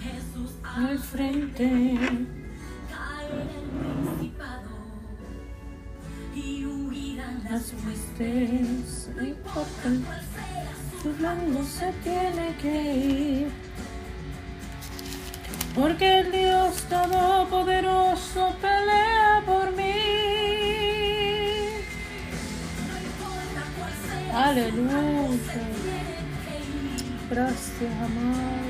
Jesús Al frente. huestes. No importa. Cual sea Tu blanco se tiene que ir. Sea Aleluya. tiene que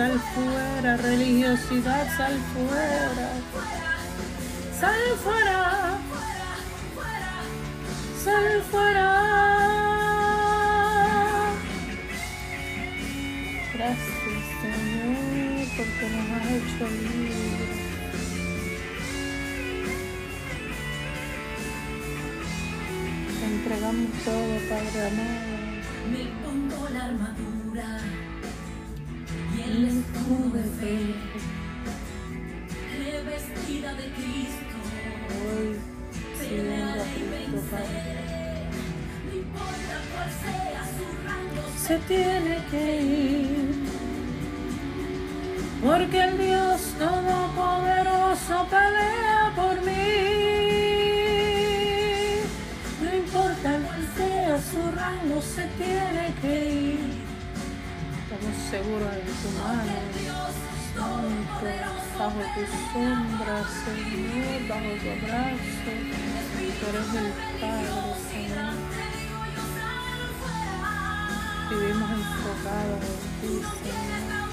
sal fuera. Religiosidad, sal fuera. Sal fuera. Sal fuera. Gracias, Señor, porque nos has hecho libres. Te entregamos todo, Padre amado. Seguros en tu mano. Santo, bajo tu sombra, Señor, bajo tu abrazo. Tú eres el Padre, Señor. Vivimos enfocados en ti, Señor.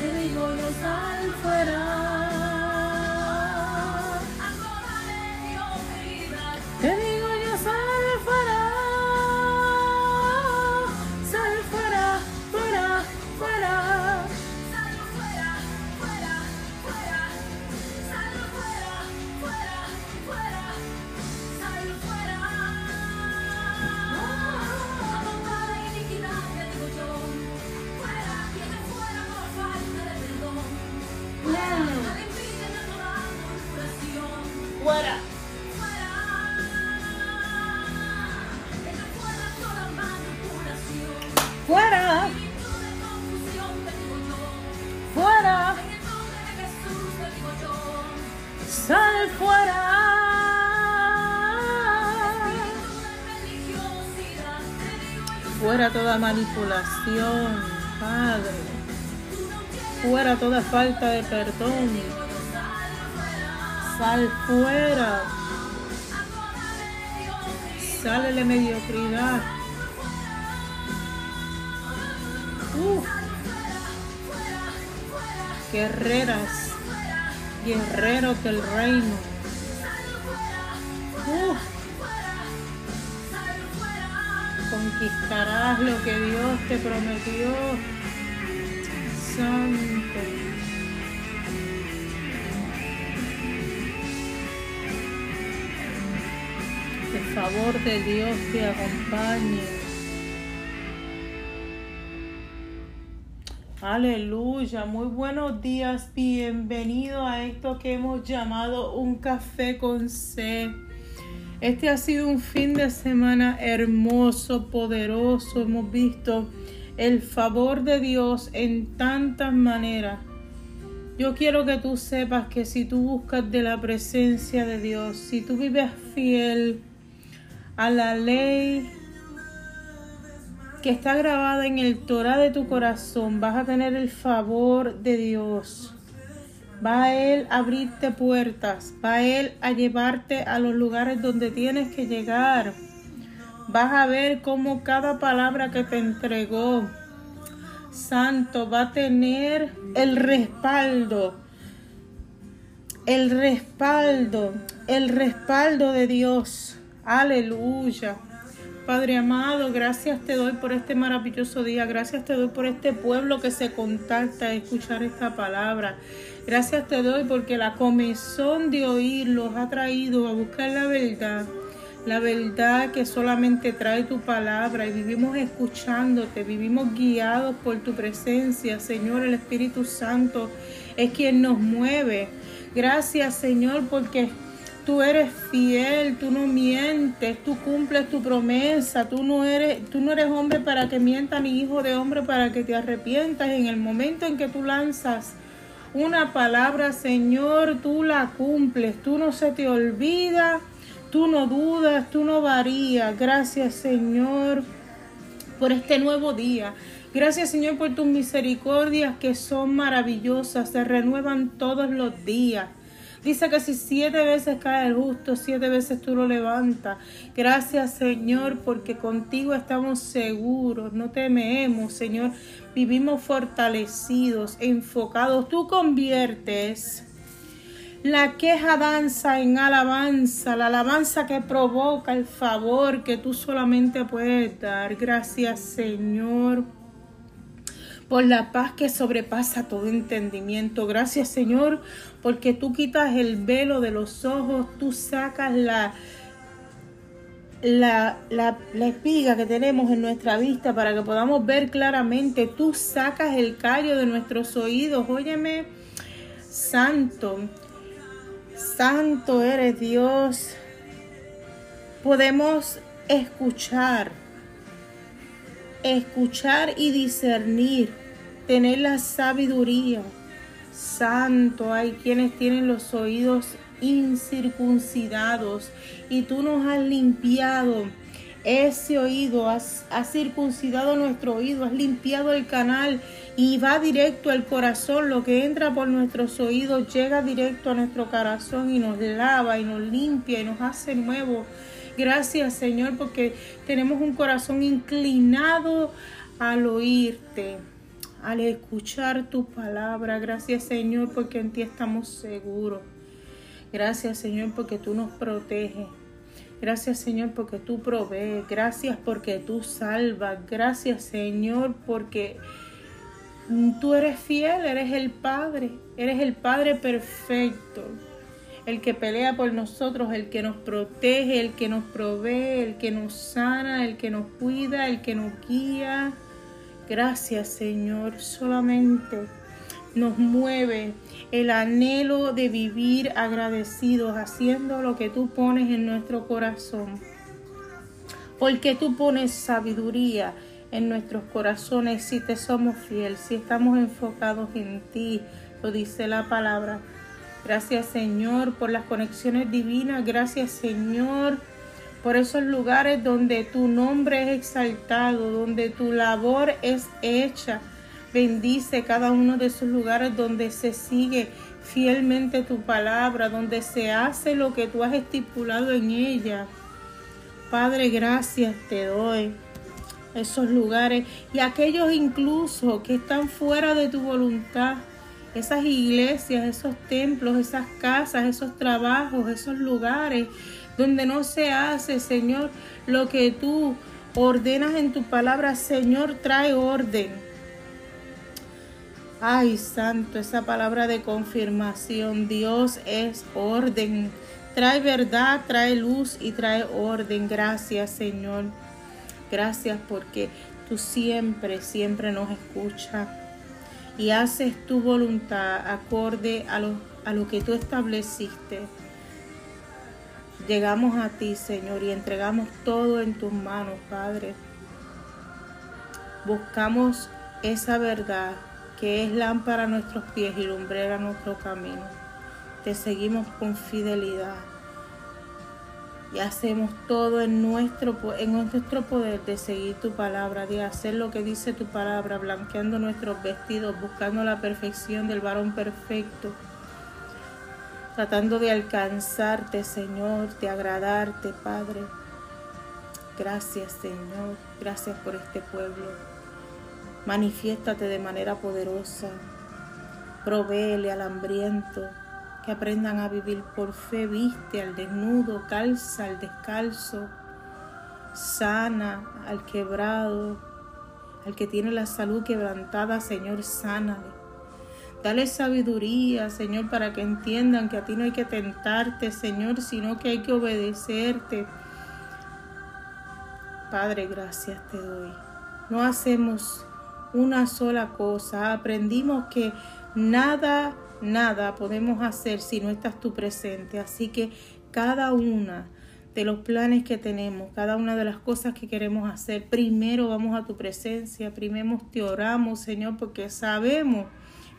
Te digo yo sal fuera. Fuera. Fuera toda manipulación, Padre. Fuera toda falta de perdón. Sal fuera. Sale la mediocridad. Uf. Guerreras, guerreros del reino. Uf. Conquistarás lo que Dios te prometió. Santo. El favor de Dios te acompañe. Aleluya, muy buenos días, bienvenido a esto que hemos llamado un café con C. Este ha sido un fin de semana hermoso, poderoso, hemos visto el favor de Dios en tantas maneras. Yo quiero que tú sepas que si tú buscas de la presencia de Dios, si tú vives fiel a la ley que está grabada en el Torah de tu corazón, vas a tener el favor de Dios. Va a Él a abrirte puertas, va a Él a llevarte a los lugares donde tienes que llegar. Vas a ver cómo cada palabra que te entregó Santo va a tener el respaldo, el respaldo, el respaldo de Dios. Aleluya. Padre amado, gracias te doy por este maravilloso día. Gracias te doy por este pueblo que se contacta a escuchar esta palabra. Gracias te doy porque la comezón de oír los ha traído a buscar la verdad. La verdad que solamente trae tu palabra y vivimos escuchándote, vivimos guiados por tu presencia. Señor, el Espíritu Santo es quien nos mueve. Gracias, Señor, porque Tú eres fiel, tú no mientes, tú cumples tu promesa, tú no eres, tú no eres hombre para que mienta ni hijo de hombre para que te arrepientas. En el momento en que tú lanzas una palabra, Señor, tú la cumples, tú no se te olvida, tú no dudas, tú no varías. Gracias, Señor, por este nuevo día. Gracias Señor por tus misericordias que son maravillosas, se renuevan todos los días. Dice que si siete veces cae el justo, siete veces tú lo levantas. Gracias Señor, porque contigo estamos seguros, no tememos Señor. Vivimos fortalecidos, enfocados. Tú conviertes la queja danza en alabanza, la alabanza que provoca el favor que tú solamente puedes dar. Gracias Señor por la paz que sobrepasa todo entendimiento. Gracias Señor, porque tú quitas el velo de los ojos, tú sacas la, la, la, espiga que tenemos en nuestra vista para que podamos ver claramente. Tú sacas el callo de nuestros oídos. Óyeme, santo, santo eres Dios. Podemos escuchar escuchar y discernir, tener la sabiduría. Santo, hay quienes tienen los oídos incircuncidados y tú nos has limpiado ese oído, has, circuncidado nuestro oído, has limpiado el canal y va directo al corazón. Lo que entra por nuestros oídos llega directo a nuestro corazón y nos lava y nos limpia y nos hace nuevo Gracias Señor porque tenemos un corazón inclinado al oírte, al escuchar tu palabra. Gracias Señor porque en ti estamos seguros. Gracias Señor porque tú nos proteges. Gracias Señor porque tú provees. Gracias porque tú salvas. Gracias Señor porque tú eres fiel, eres el Padre. Eres el Padre perfecto el que pelea por nosotros, el que nos protege, el que nos provee, el que nos sana, el que nos cuida, el que nos guía. Gracias Señor, solamente nos mueve el anhelo de vivir agradecidos, haciendo lo que tú pones en nuestro corazón. Porque tú pones sabiduría en nuestros corazones si te somos fieles, si estamos enfocados en ti, lo dice la palabra. Gracias Señor por las conexiones divinas. Gracias Señor por esos lugares donde tu nombre es exaltado, donde tu labor es hecha. Bendice cada uno de esos lugares donde se sigue fielmente tu palabra, donde se hace lo que tú has estipulado en ella. Padre, gracias te doy. Esos lugares y aquellos incluso que están fuera de tu voluntad esas iglesias, esos templos, esas casas, esos trabajos, esos lugares donde no se hace, Señor, lo que tú ordenas en tu palabra, Señor, trae orden. Ay, santo, esa palabra de confirmación, Dios es orden. Trae verdad, trae luz y trae orden. Gracias, Señor. Gracias porque tú siempre, siempre nos escuchas y haces tu voluntad acorde a lo, a lo que tú estableciste. Llegamos a ti, Señor, y entregamos todo en tus manos, Padre. Buscamos esa verdad que es lámpara a nuestros pies y lumbrera nuestro camino. Te seguimos con fidelidad y hacemos todo en nuestro, en nuestro poder de seguir tu palabra, de hacer lo que dice tu palabra, blanqueando nuestros vestidos, buscando la perfección del varón perfecto, tratando de alcanzarte, Señor, de agradarte, Padre. Gracias, Señor, gracias por este pueblo. Manifiéstate de manera poderosa. Provéele al hambriento que aprendan a vivir por fe, viste al desnudo, calza al descalzo, sana al quebrado, al que tiene la salud quebrantada, Señor, sánale. Dale sabiduría, Señor, para que entiendan que a ti no hay que tentarte, Señor, sino que hay que obedecerte. Padre, gracias te doy. No hacemos una sola cosa. Aprendimos que nada nada podemos hacer si no estás tú presente. Así que cada una de los planes que tenemos, cada una de las cosas que queremos hacer, primero vamos a tu presencia, primero te oramos, Señor, porque sabemos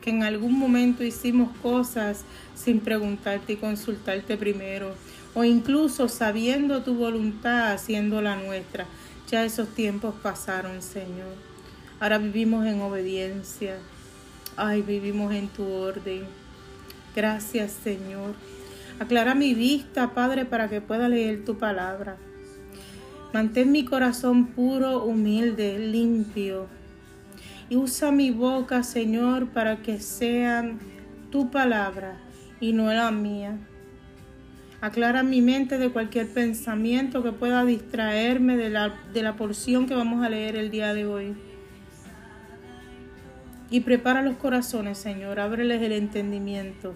que en algún momento hicimos cosas sin preguntarte y consultarte primero, o incluso sabiendo tu voluntad, haciendo la nuestra. Ya esos tiempos pasaron, Señor. Ahora vivimos en obediencia. Ay, vivimos en tu orden. Gracias, Señor. Aclara mi vista, Padre, para que pueda leer tu palabra. Mantén mi corazón puro, humilde, limpio. Y usa mi boca, Señor, para que sea tu palabra y no la mía. Aclara mi mente de cualquier pensamiento que pueda distraerme de la, de la porción que vamos a leer el día de hoy. Y prepara los corazones, Señor, ábreles el entendimiento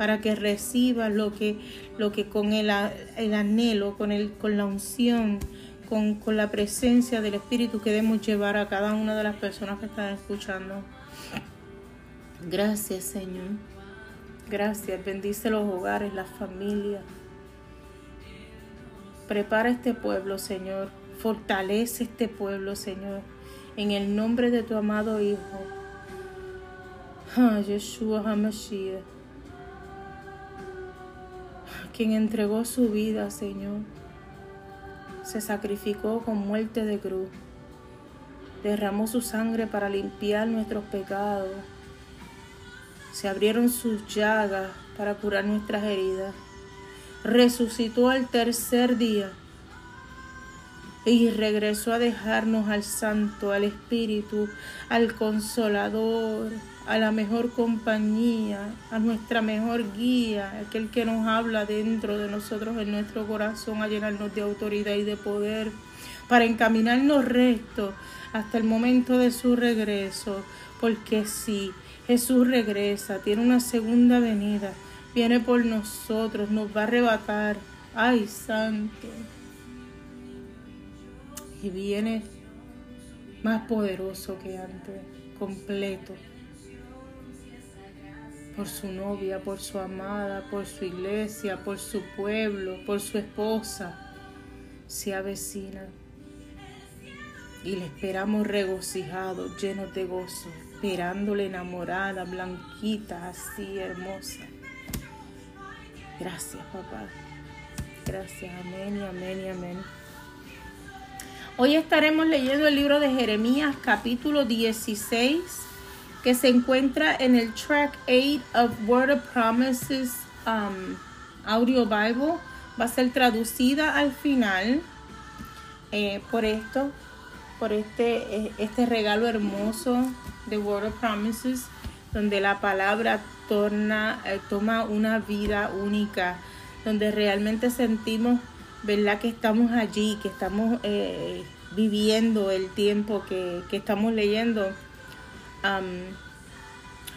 para que reciba lo que, lo que con el, el anhelo, con, el, con la unción, con, con la presencia del Espíritu queremos llevar a cada una de las personas que están escuchando. Gracias, Señor. Gracias. Bendice los hogares, las familias. Prepara este pueblo, Señor. Fortalece este pueblo, Señor. En el nombre de tu amado Hijo. Ah, Yeshua HaMashiach. Quien entregó su vida, Señor. Se sacrificó con muerte de cruz. Derramó su sangre para limpiar nuestros pecados. Se abrieron sus llagas para curar nuestras heridas. Resucitó al tercer día y regresó a dejarnos al Santo, al Espíritu, al Consolador, a la mejor compañía, a nuestra mejor guía, aquel que nos habla dentro de nosotros, en nuestro corazón, a llenarnos de autoridad y de poder, para encaminarnos recto hasta el momento de su regreso, porque si Jesús regresa, tiene una segunda venida, viene por nosotros, nos va a arrebatar. Ay, santo. Y viene más poderoso que antes, completo, por su novia, por su amada, por su iglesia, por su pueblo, por su esposa, se avecina. Y le esperamos regocijados, llenos de gozo, esperándole enamorada, blanquita, así hermosa. Gracias, papá. Gracias, amén y amén y amén. Hoy estaremos leyendo el libro de Jeremías capítulo 16 que se encuentra en el track 8 of Word of Promises um, Audio Bible. Va a ser traducida al final eh, por esto, por este, eh, este regalo hermoso de Word of Promises, donde la palabra torna, eh, toma una vida única, donde realmente sentimos ¿verdad? Que estamos allí, que estamos eh, viviendo el tiempo que, que estamos leyendo. Um,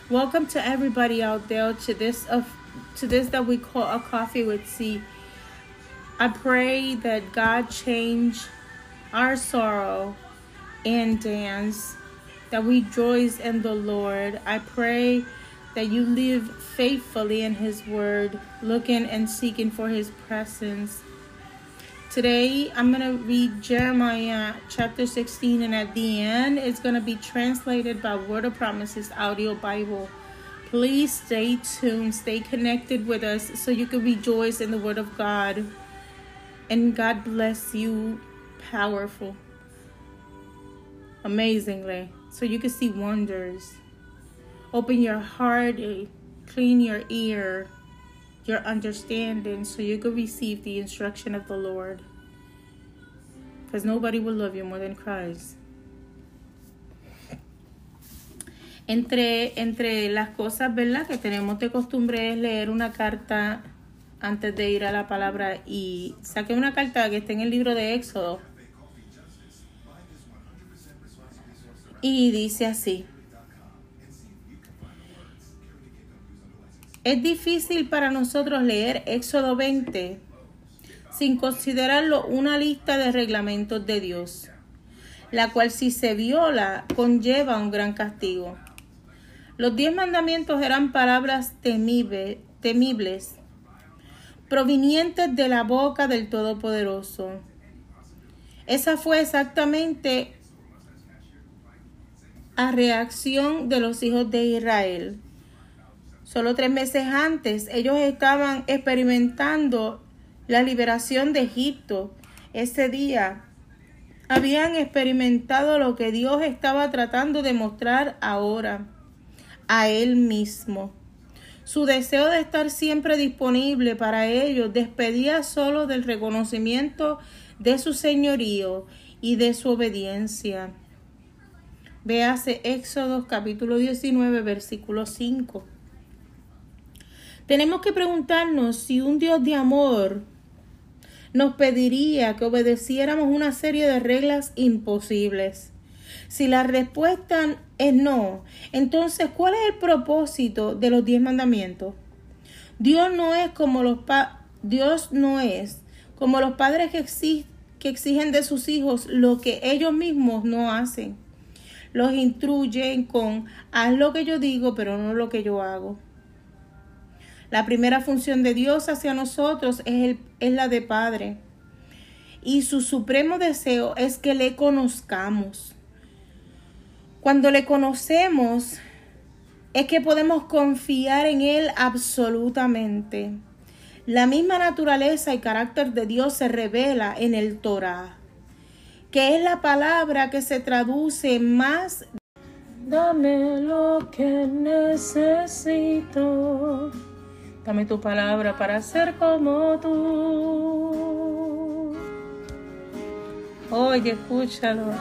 welcome to everybody out there to this of to this that we call a coffee with C. I pray that God change our sorrow and dance, that we rejoice in the Lord. I pray that you live faithfully in His Word, looking and seeking for His presence. Today, I'm going to read Jeremiah chapter 16, and at the end, it's going to be translated by Word of Promises Audio Bible. Please stay tuned, stay connected with us so you can rejoice in the Word of God. And God bless you powerful, amazingly, so you can see wonders. Open your heart, clean your ear, your understanding so you could receive the instruction of the Lord. Because nobody will love you more than Christ. Entre, entre las cosas, ¿verdad? Que tenemos de costumbre es leer una carta antes de ir a la palabra y saqué una carta que está en el libro de Éxodo. Y dice así. Es difícil para nosotros leer Éxodo 20 sin considerarlo una lista de reglamentos de Dios, la cual si se viola conlleva un gran castigo. Los diez mandamientos eran palabras temibles, temibles provenientes de la boca del Todopoderoso. Esa fue exactamente la reacción de los hijos de Israel. Solo tres meses antes ellos estaban experimentando la liberación de Egipto. Ese día habían experimentado lo que Dios estaba tratando de mostrar ahora a Él mismo. Su deseo de estar siempre disponible para ellos despedía solo del reconocimiento de su señorío y de su obediencia. Véase Éxodo capítulo 19, versículo 5. Tenemos que preguntarnos si un Dios de amor nos pediría que obedeciéramos una serie de reglas imposibles. Si la respuesta es no, entonces ¿cuál es el propósito de los diez mandamientos? Dios no es como los Dios no es como los padres que, que exigen de sus hijos lo que ellos mismos no hacen. Los instruyen con haz lo que yo digo, pero no lo que yo hago. La primera función de Dios hacia nosotros es, el, es la de Padre. Y su supremo deseo es que le conozcamos. Cuando le conocemos, es que podemos confiar en Él absolutamente. La misma naturaleza y carácter de Dios se revela en el Torah, que es la palabra que se traduce más. Dame lo que necesito. Dame tu palabra para ser como tú. Oye, escúchalo.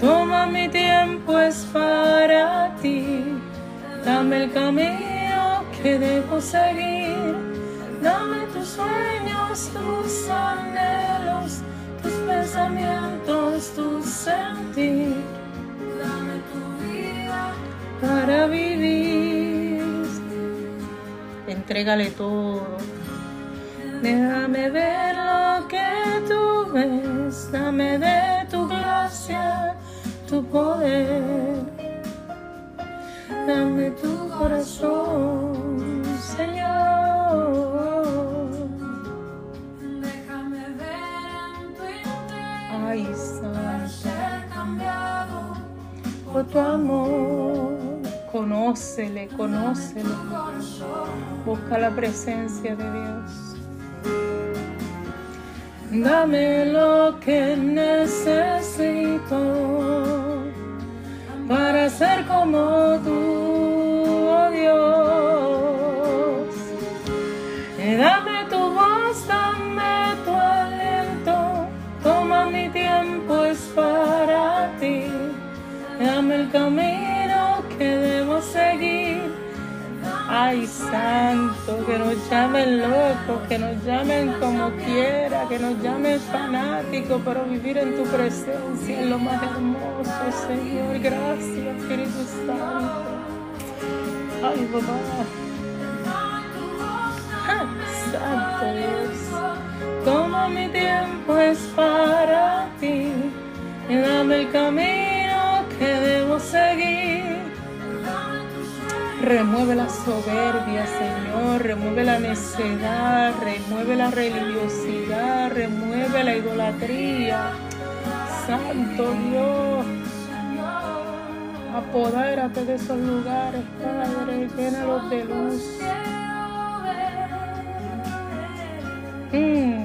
Toma mi tiempo es para ti. Dame el camino que debo seguir. Dame tus sueños, tus anhelos, tus pensamientos, tu sentir. Para vivir. Entrégale todo. Déjame ver lo que tú ves. Dame de tu gracia tu poder. Dame tu corazón, Señor. Déjame ver en tu interior. Ay, ser cambiado por tu amor. Conócele, conócele. Busca la presencia de Dios. Dame lo que necesito para ser como tú, Ay, santo, que nos llamen locos, que nos llamen como quiera, que nos llamen fanáticos, pero vivir en tu presencia es lo más hermoso, Señor. Gracias, Espíritu Santo. Ay, papá. santo Dios. Todo mi tiempo es para ti. Dame el camino que debo seguir Remueve la soberbia, Señor. Remueve la necedad. Remueve la religiosidad. Remueve la idolatría. Santo Dios. Apodérate de esos lugares, Padre. Llénalos de luz. Mm.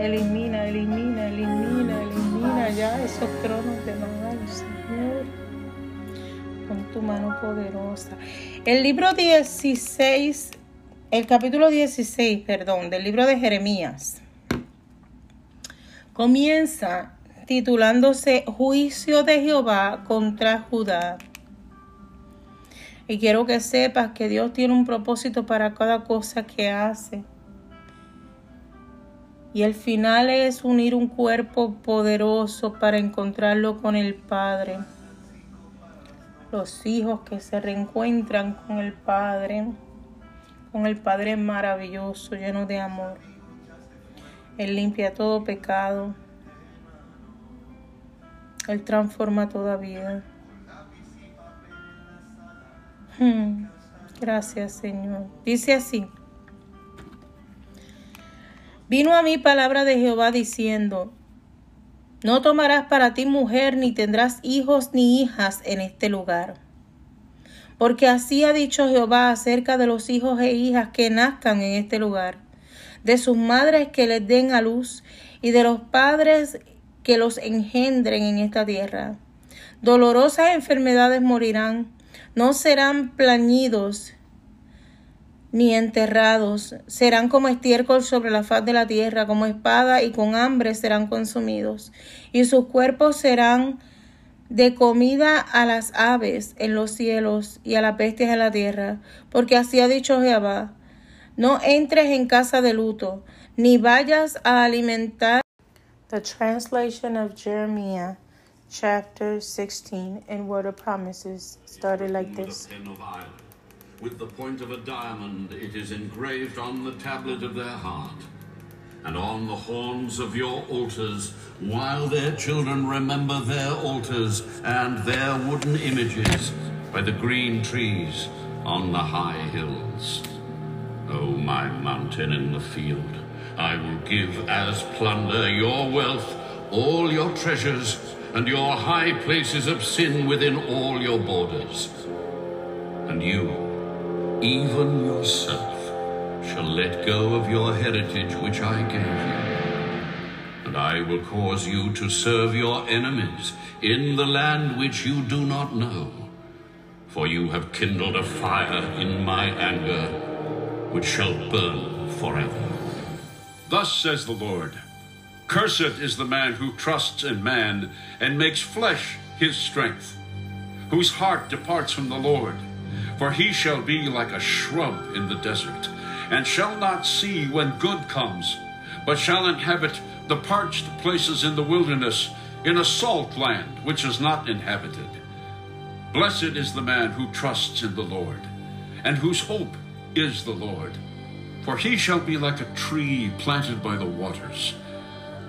Elimina, elimina, elimina, elimina ya esos tronos de mal, Señor con tu mano poderosa. El libro 16, el capítulo 16, perdón, del libro de Jeremías, comienza titulándose Juicio de Jehová contra Judá. Y quiero que sepas que Dios tiene un propósito para cada cosa que hace. Y el final es unir un cuerpo poderoso para encontrarlo con el Padre. Los hijos que se reencuentran con el Padre, con el Padre maravilloso, lleno de amor. Él limpia todo pecado. Él transforma toda vida. Hmm. Gracias, Señor. Dice así. Vino a mí palabra de Jehová diciendo, No tomarás para ti mujer, ni tendrás hijos ni hijas en este lugar. Porque así ha dicho Jehová acerca de los hijos e hijas que nazcan en este lugar, de sus madres que les den a luz, y de los padres que los engendren en esta tierra. Dolorosas enfermedades morirán, no serán plañidos ni enterrados, serán como estiércol sobre la faz de la tierra, como espada y con hambre serán consumidos, y sus cuerpos serán de comida a las aves en los cielos y a las bestias en la tierra, porque así ha dicho Jehová, no entres en casa de luto, ni vayas a alimentar. The translation of Jeremiah chapter 16 and word of promises started like this. With the point of a diamond it is engraved on the tablet of their heart, and on the horns of your altars, while their children remember their altars and their wooden images by the green trees on the high hills. O my mountain in the field, I will give as plunder your wealth, all your treasures, and your high places of sin within all your borders. And you, even yourself, shall let go of your heritage which I gave you. And I will cause you to serve your enemies in the land which you do not know. For you have kindled a fire in my anger, which shall burn forever. Thus says the Lord Cursed is the man who trusts in man and makes flesh his strength, whose heart departs from the Lord. For he shall be like a shrub in the desert, and shall not see when good comes, but shall inhabit the parched places in the wilderness, in a salt land which is not inhabited. Blessed is the man who trusts in the Lord, and whose hope is the Lord. For he shall be like a tree planted by the waters,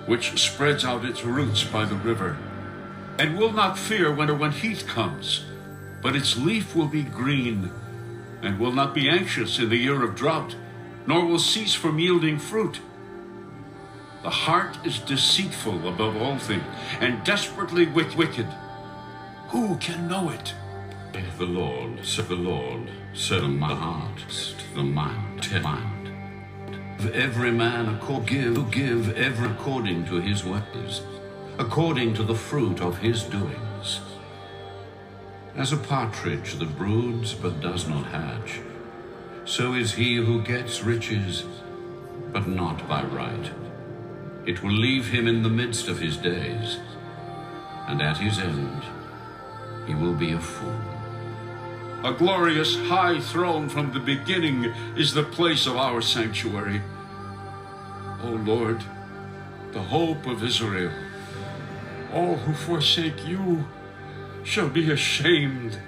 which spreads out its roots by the river, and will not fear when or when heat comes, but its leaf will be green, and will not be anxious in the year of drought, nor will cease from yielding fruit. The heart is deceitful above all things, and desperately wicked. Who can know it? The Lord, the Lord, said my heart, the mind, mind. Every man according give, give every according to his ways, according to the fruit of his doings. As a partridge that broods but does not hatch, so is he who gets riches, but not by right. It will leave him in the midst of his days, and at his end he will be a fool. A glorious high throne from the beginning is the place of our sanctuary. O Lord, the hope of Israel, all who forsake you shall be ashamed.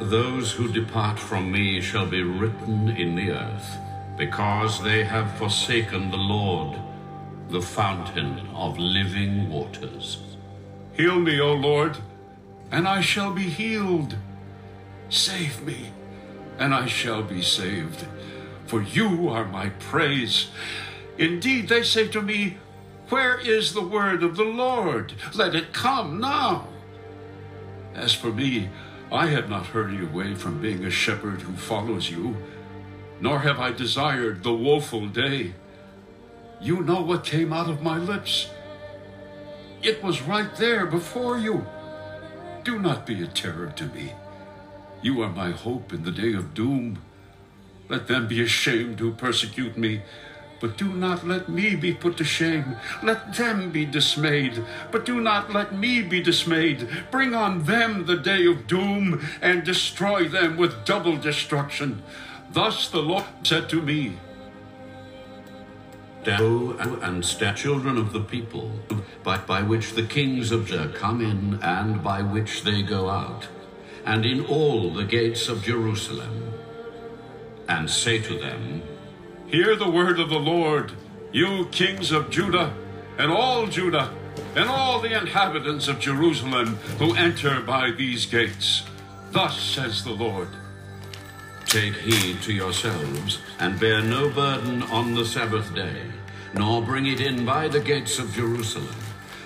Those who depart from me shall be written in the earth, because they have forsaken the Lord, the fountain of living waters. Heal me, O Lord, and I shall be healed. Save me, and I shall be saved, for you are my praise. Indeed, they say to me, Where is the word of the Lord? Let it come now. As for me, I have not hurried away from being a shepherd who follows you, nor have I desired the woeful day. You know what came out of my lips. It was right there before you. Do not be a terror to me. You are my hope in the day of doom. Let them be ashamed who persecute me. But do not let me be put to shame. Let them be dismayed, but do not let me be dismayed. Bring on them the day of doom, and destroy them with double destruction. Thus the Lord said to me, Go and stand children of the people, by, by which the kings of Judah come in and by which they go out, and in all the gates of Jerusalem, and say to them, Hear the word of the Lord, you kings of Judah, and all Judah, and all the inhabitants of Jerusalem who enter by these gates. Thus says the Lord. Take heed to yourselves, and bear no burden on the Sabbath day, nor bring it in by the gates of Jerusalem,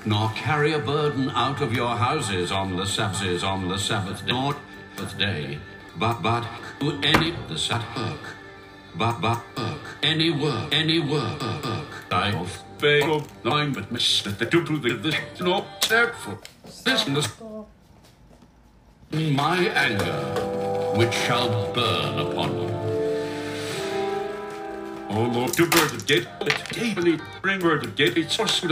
nor carry a burden out of your houses on the Sabbaths on the Sabbath day, but but do any the Sabbath but but work any work any work. I of Fail nine but miss that the do the this no therefore. This is my anger, which shall burn upon you. Oh Lord, to bird of gate, daily bring word of gate, it's source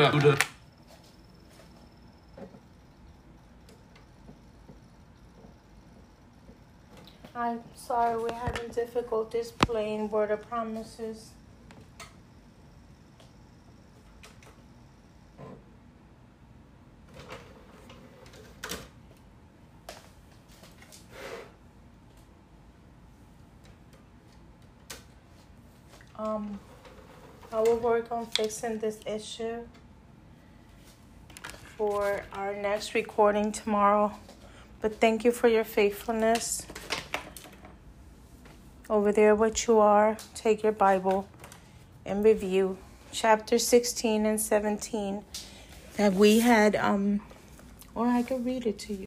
I'm sorry, we're having difficulties playing Word of Promises. Um, I will work on fixing this issue for our next recording tomorrow. But thank you for your faithfulness. Over there, what you are, take your Bible and review chapter 16 and 17 that we had, um, or I could read it to you.